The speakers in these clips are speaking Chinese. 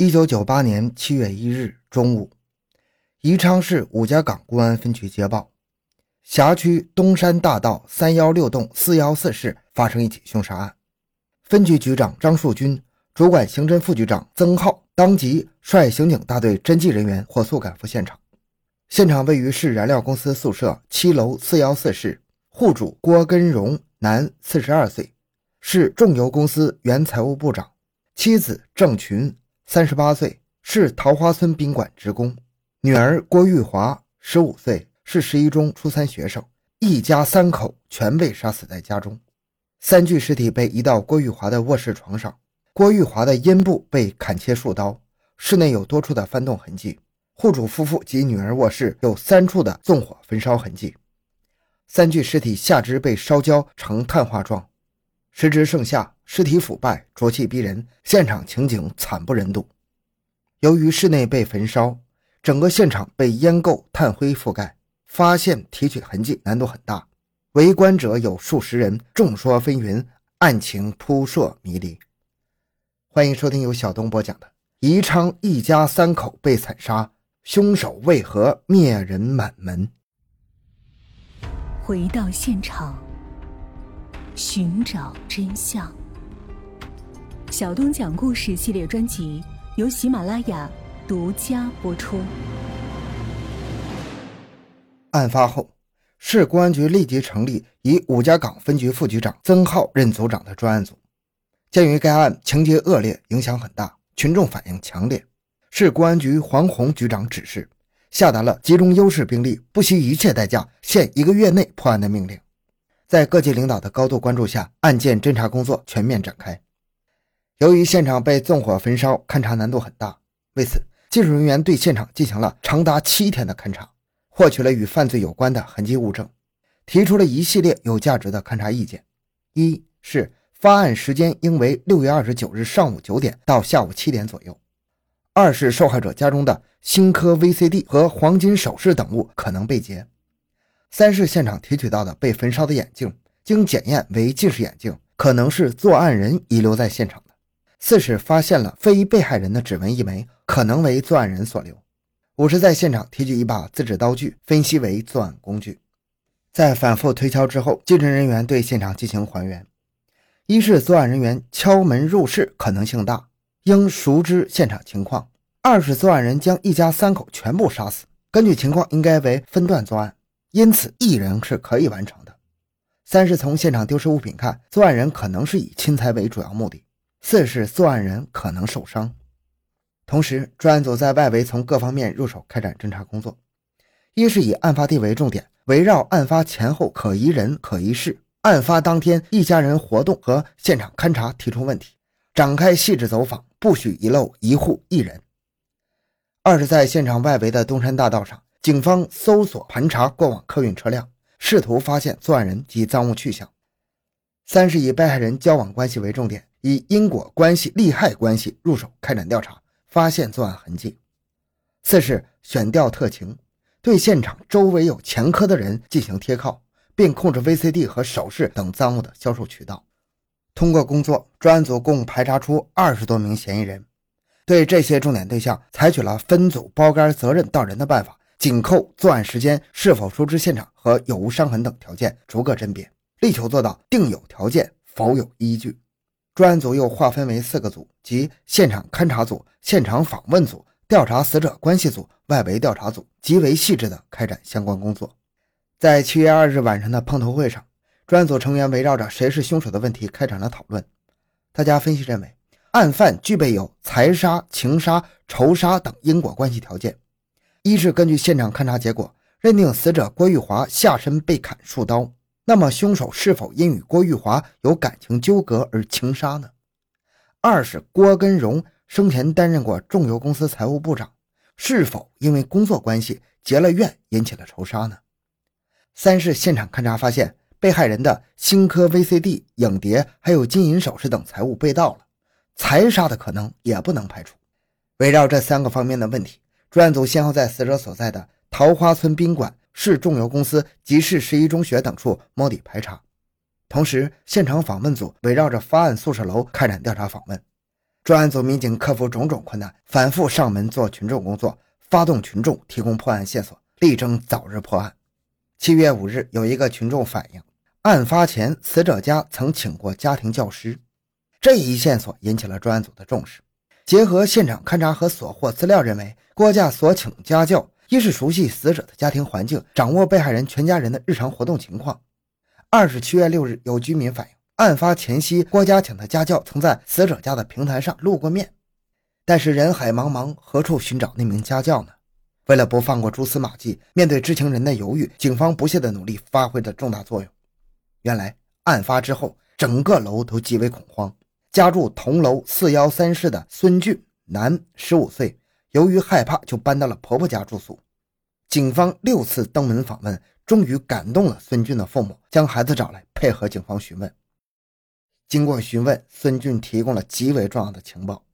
一九九八年七月一日中午，宜昌市五家岗公安分局接报，辖区东山大道三幺六栋四幺四室发生一起凶杀案。分局局长张树军、主管刑侦副局长曾浩当即率刑警大队侦缉人员火速赶赴现场。现场位于市燃料公司宿舍七楼四幺四室，户主郭根荣，男，四十二岁，是重油公司原财务部长，妻子郑群。三十八岁，是桃花村宾馆职工；女儿郭玉华，十五岁，是十一中初三学生。一家三口全被杀死在家中。三具尸体被移到郭玉华的卧室床上。郭玉华的阴部被砍切数刀，室内有多处的翻动痕迹。户主夫妇及女儿卧室有三处的纵火焚烧痕迹。三具尸体下肢被烧焦成碳化状，时值盛夏。尸体腐败，浊气逼人，现场情景惨不忍睹。由于室内被焚烧，整个现场被烟垢、炭灰覆盖，发现提取痕迹难度很大。围观者有数十人，众说纷纭，案情扑朔迷离。欢迎收听由小东播讲的《宜昌一家三口被惨杀，凶手为何灭人满门》。回到现场，寻找真相。小东讲故事系列专辑由喜马拉雅独家播出。案发后，市公安局立即成立以五家岗分局副局长曾浩任组长的专案组。鉴于该案情节恶劣，影响很大，群众反应强烈，市公安局黄宏局长指示，下达了集中优势兵力，不惜一切代价，限一个月内破案的命令。在各级领导的高度关注下，案件侦查工作全面展开。由于现场被纵火焚烧，勘查难度很大。为此，技术人员对现场进行了长达七天的勘查，获取了与犯罪有关的痕迹物证，提出了一系列有价值的勘查意见。一是发案时间应为六月二十九日上午九点到下午七点左右；二是受害者家中的新科 VCD 和黄金首饰等物可能被劫；三是现场提取到的被焚烧的眼镜，经检验为近视眼镜，可能是作案人遗留在现场。四是发现了非被害人的指纹一枚，可能为作案人所留。五是，在现场提取一把自制刀具，分析为作案工具。在反复推敲之后，技侦人员对现场进行还原：一是作案人员敲门入室可能性大，应熟知现场情况；二是作案人将一家三口全部杀死，根据情况应该为分段作案，因此一人是可以完成的；三是从现场丢失物品看，作案人可能是以侵财为主要目的。四是作案人可能受伤，同时专案组在外围从各方面入手开展侦查工作。一是以案发地为重点，围绕案发前后可疑人、可疑事、案发当天一家人活动和现场勘查提出问题，展开细致走访，不许遗漏一户一人。二是，在现场外围的东山大道上，警方搜索盘查过往客运车辆，试图发现作案人及赃物去向。三是以被害人交往关系为重点。以因果关系、利害关系入手开展调查，发现作案痕迹。四是选调特情，对现场周围有前科的人进行贴靠，并控制 VCD 和首饰等赃物的销售渠道。通过工作，专案组共排查出二十多名嫌疑人。对这些重点对象，采取了分组包干责任到人的办法，紧扣作案时间、是否熟知现场和有无伤痕等条件，逐个甄别，力求做到定有条件，否有依据。专案组又划分为四个组，即现场勘查组、现场访问组、调查死者关系组、外围调查组，极为细致地开展相关工作。在七月二日晚上的碰头会上，专案组成员围绕着谁是凶手的问题开展了讨论。大家分析认为，案犯具备有财杀、情杀、仇杀等因果关系条件。一是根据现场勘查结果，认定死者郭玉华下身被砍数刀。那么，凶手是否因与郭玉华有感情纠葛而情杀呢？二是郭根荣生前担任过重油公司财务部长，是否因为工作关系结了怨引起了仇杀呢？三是现场勘查发现，被害人的新科 VCD、影碟还有金银首饰等财物被盗了，财杀的可能也不能排除。围绕这三个方面的问题，专案组先后在死者所在的桃花村宾馆。市重油公司及市十一中学等处摸底排查，同时现场访问组围绕着发案宿舍楼开展调查访问。专案组民警克服种种困难，反复上门做群众工作，发动群众提供破案线索，力争早日破案。七月五日，有一个群众反映，案发前死者家曾请过家庭教师，这一线索引起了专案组的重视。结合现场勘查和所获资料，认为郭家所请家教一是熟悉死者的家庭环境，掌握被害人全家人的日常活动情况；二是七月六日有居民反映，案发前夕郭家请的家教曾在死者家的平台上露过面。但是人海茫茫，何处寻找那名家教呢？为了不放过蛛丝马迹，面对知情人的犹豫，警方不懈的努力发挥着重大作用。原来案发之后，整个楼都极为恐慌。家住同楼四幺三室的孙俊，男，十五岁，由于害怕，就搬到了婆婆家住宿。警方六次登门访问，终于感动了孙俊的父母，将孩子找来配合警方询问。经过询问，孙俊提供了极为重要的情报。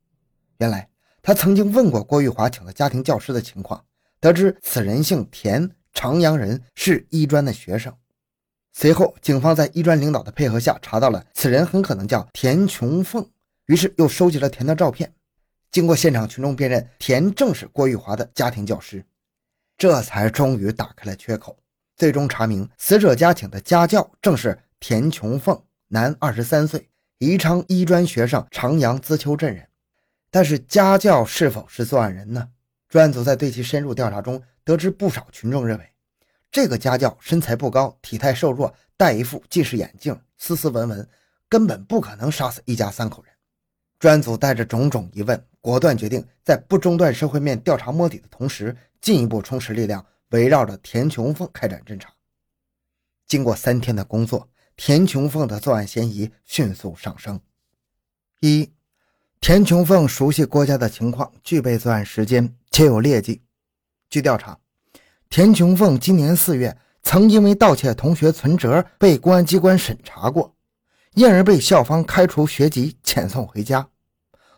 原来他曾经问过郭玉华请的家庭教师的情况，得知此人姓田，长阳人，是医专的学生。随后，警方在医专领导的配合下，查到了此人很可能叫田琼凤，于是又收集了田的照片。经过现场群众辨认，田正是郭玉华的家庭教师，这才终于打开了缺口。最终查明，死者家请的家教正是田琼凤，男，二十三岁，宜昌医专学生，长阳资丘镇人。但是，家教是否是作案人呢？专案组在对其深入调查中，得知不少群众认为。这个家教身材不高，体态瘦弱，戴一副近视眼镜，斯斯文文，根本不可能杀死一家三口人。专案组带着种种疑问，果断决定在不中断社会面调查摸底的同时，进一步充实力量，围绕着田琼凤开展侦查。经过三天的工作，田琼凤的作案嫌疑迅速上升。一，田琼凤熟悉郭家的情况，具备作案时间，且有劣迹。据调查。田琼凤今年四月曾因为盗窃同学存折被公安机关审查过，因而被校方开除学籍，遣送回家。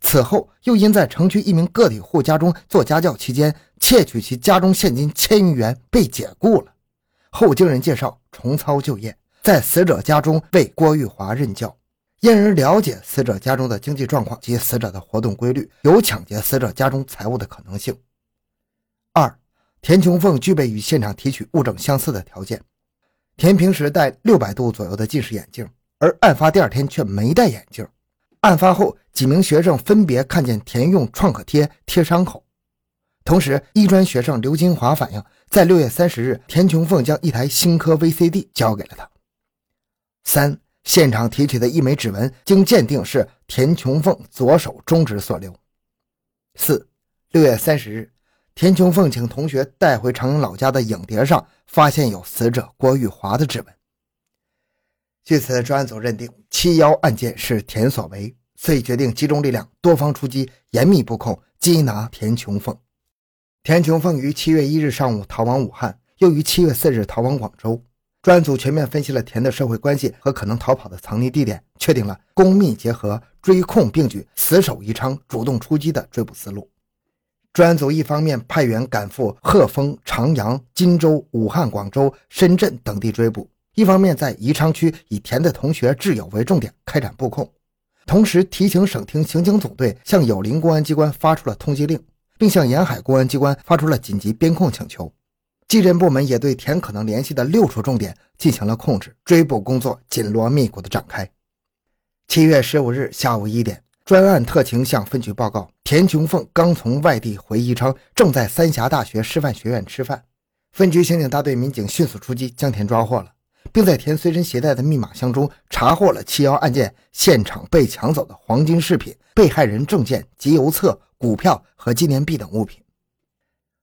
此后又因在城区一名个体户家中做家教期间窃取其家中现金千余元，被解雇了。后经人介绍重操旧业，在死者家中为郭玉华任教，因而了解死者家中的经济状况及死者的活动规律，有抢劫死者家中财物的可能性。二。田琼凤具备与现场提取物证相似的条件。田平时戴六百度左右的近视眼镜，而案发第二天却没戴眼镜。案发后，几名学生分别看见田用创可贴贴伤口。同时，医专学生刘金华反映，在六月三十日，田琼凤将一台新科 VCD 交给了他。三、现场提取的一枚指纹，经鉴定是田琼凤左手中指所留。四、六月三十日。田琼凤请同学带回长阳老家的影碟上，发现有死者郭玉华的指纹。据此，专案组认定七幺案件是田所为，遂决定集中力量，多方出击，严密布控，缉拿田琼凤。田琼凤于七月一日上午逃往武汉，又于七月四日逃往广州。专案组全面分析了田的社会关系和可能逃跑的藏匿地点，确定了公密结合、追控并举、死守宜昌、主动出击的追捕思路。专案组一方面派员赶赴鹤峰、长阳、荆州、武汉、广州、深圳等地追捕，一方面在宜昌区以田的同学挚友为重点开展布控，同时提醒省厅刑警总队向有邻公安机关发出了通缉令，并向沿海公安机关发出了紧急边控请求。技侦部门也对田可能联系的六处重点进行了控制，追捕工作紧锣密鼓地展开。七月十五日下午一点。专案特情向分局报告，田琼凤刚从外地回宜昌，正在三峡大学师范学院吃饭。分局刑警大队民警迅速出击，将田抓获了，并在田随身携带的密码箱中查获了七幺案件现场被抢走的黄金饰品、被害人证件、集邮册、股票和纪念币等物品。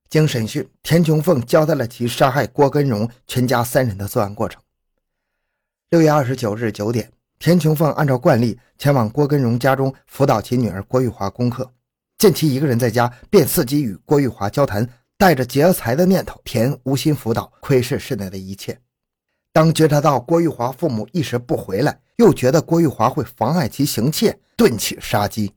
经审讯，田琼凤交代了其杀害郭根荣全家三人的作案过程。六月二十九日九点。田琼凤按照惯例前往郭根荣家中辅导其女儿郭玉华功课，见其一个人在家，便伺机与郭玉华交谈，带着劫财的念头，田无心辅导，窥视室内的一切。当觉察到郭玉华父母一时不回来，又觉得郭玉华会妨碍其行窃，顿起杀机，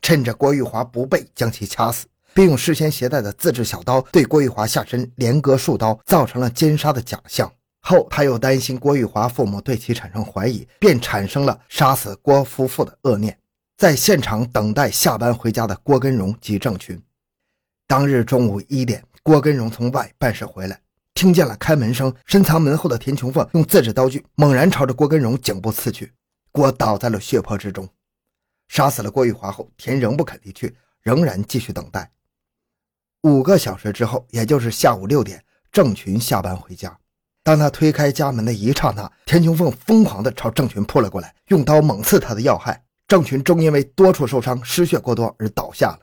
趁着郭玉华不备，将其掐死，并用事先携带的自制小刀对郭玉华下身连割数刀，造成了奸杀的假象。后，他又担心郭玉华父母对其产生怀疑，便产生了杀死郭夫妇的恶念。在现场等待下班回家的郭根荣及郑群。当日中午一点，郭根荣从外办事回来，听见了开门声，深藏门后的田琼凤用自制刀具猛然朝着郭根荣颈部刺去，郭倒在了血泊之中。杀死了郭玉华后，田仍不肯离去，仍然继续等待。五个小时之后，也就是下午六点，郑群下班回家。当他推开家门的一刹那，田琼凤疯狂地朝郑群扑了过来，用刀猛刺他的要害。郑群终因为多处受伤、失血过多而倒下了。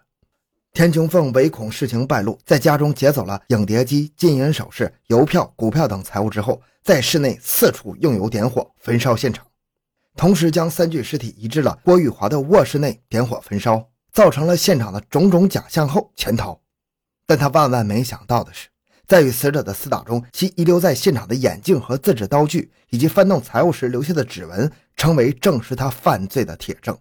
田琼凤唯恐事情败露，在家中劫走了影碟机、金银首饰、邮票、股票等财物之后，在室内四处用油点火焚烧现场。同时，将三具尸体移至了郭玉华的卧室内，点火焚烧，造成了现场的种种假象后潜逃。但他万万没想到的是，在与死者的厮打中，其遗留在现场的眼镜和自制刀具，以及翻动财物时留下的指纹，成为证实他犯罪的铁证。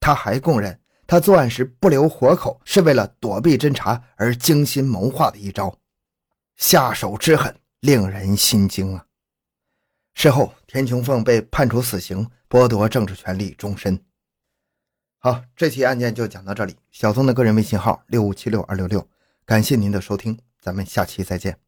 他还供认，他作案时不留活口，是为了躲避侦查而精心谋划的一招。下手之狠，令人心惊啊！事后，田琼凤被判处死刑，剥夺政治权利终身。好，这起案件就讲到这里。小松的个人微信号六五七六二六六，感谢您的收听，咱们下期再见。